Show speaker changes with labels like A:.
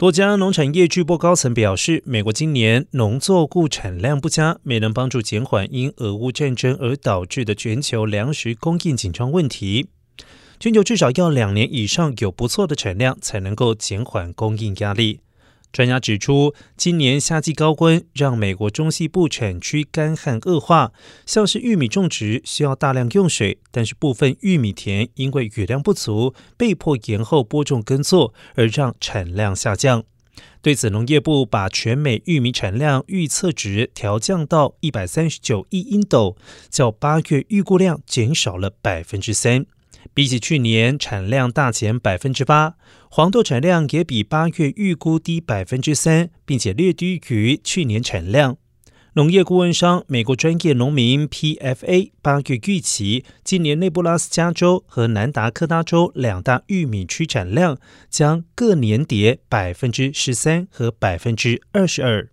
A: 多家农产业巨波高层表示，美国今年农作物产量不佳，没能帮助减缓因俄乌战争而导致的全球粮食供应紧张问题。全球至少要两年以上有不错的产量，才能够减缓供应压力。专家指出，今年夏季高温让美国中西部产区干旱恶化，像是玉米种植需要大量用水，但是部分玉米田因为雨量不足，被迫延后播种耕作，而让产量下降。对此，农业部把全美玉米产量预测值调降到一百三十九亿英斗，较八月预估量减少了百分之三。比起去年产量大减百分之八，黄豆产量也比八月预估低百分之三，并且略低于去年产量。农业顾问商美国专业农民 PFA 八月预期，今年内布拉斯加州和南达科他州两大玉米区产量将各年跌百分之十三和百分之二十二。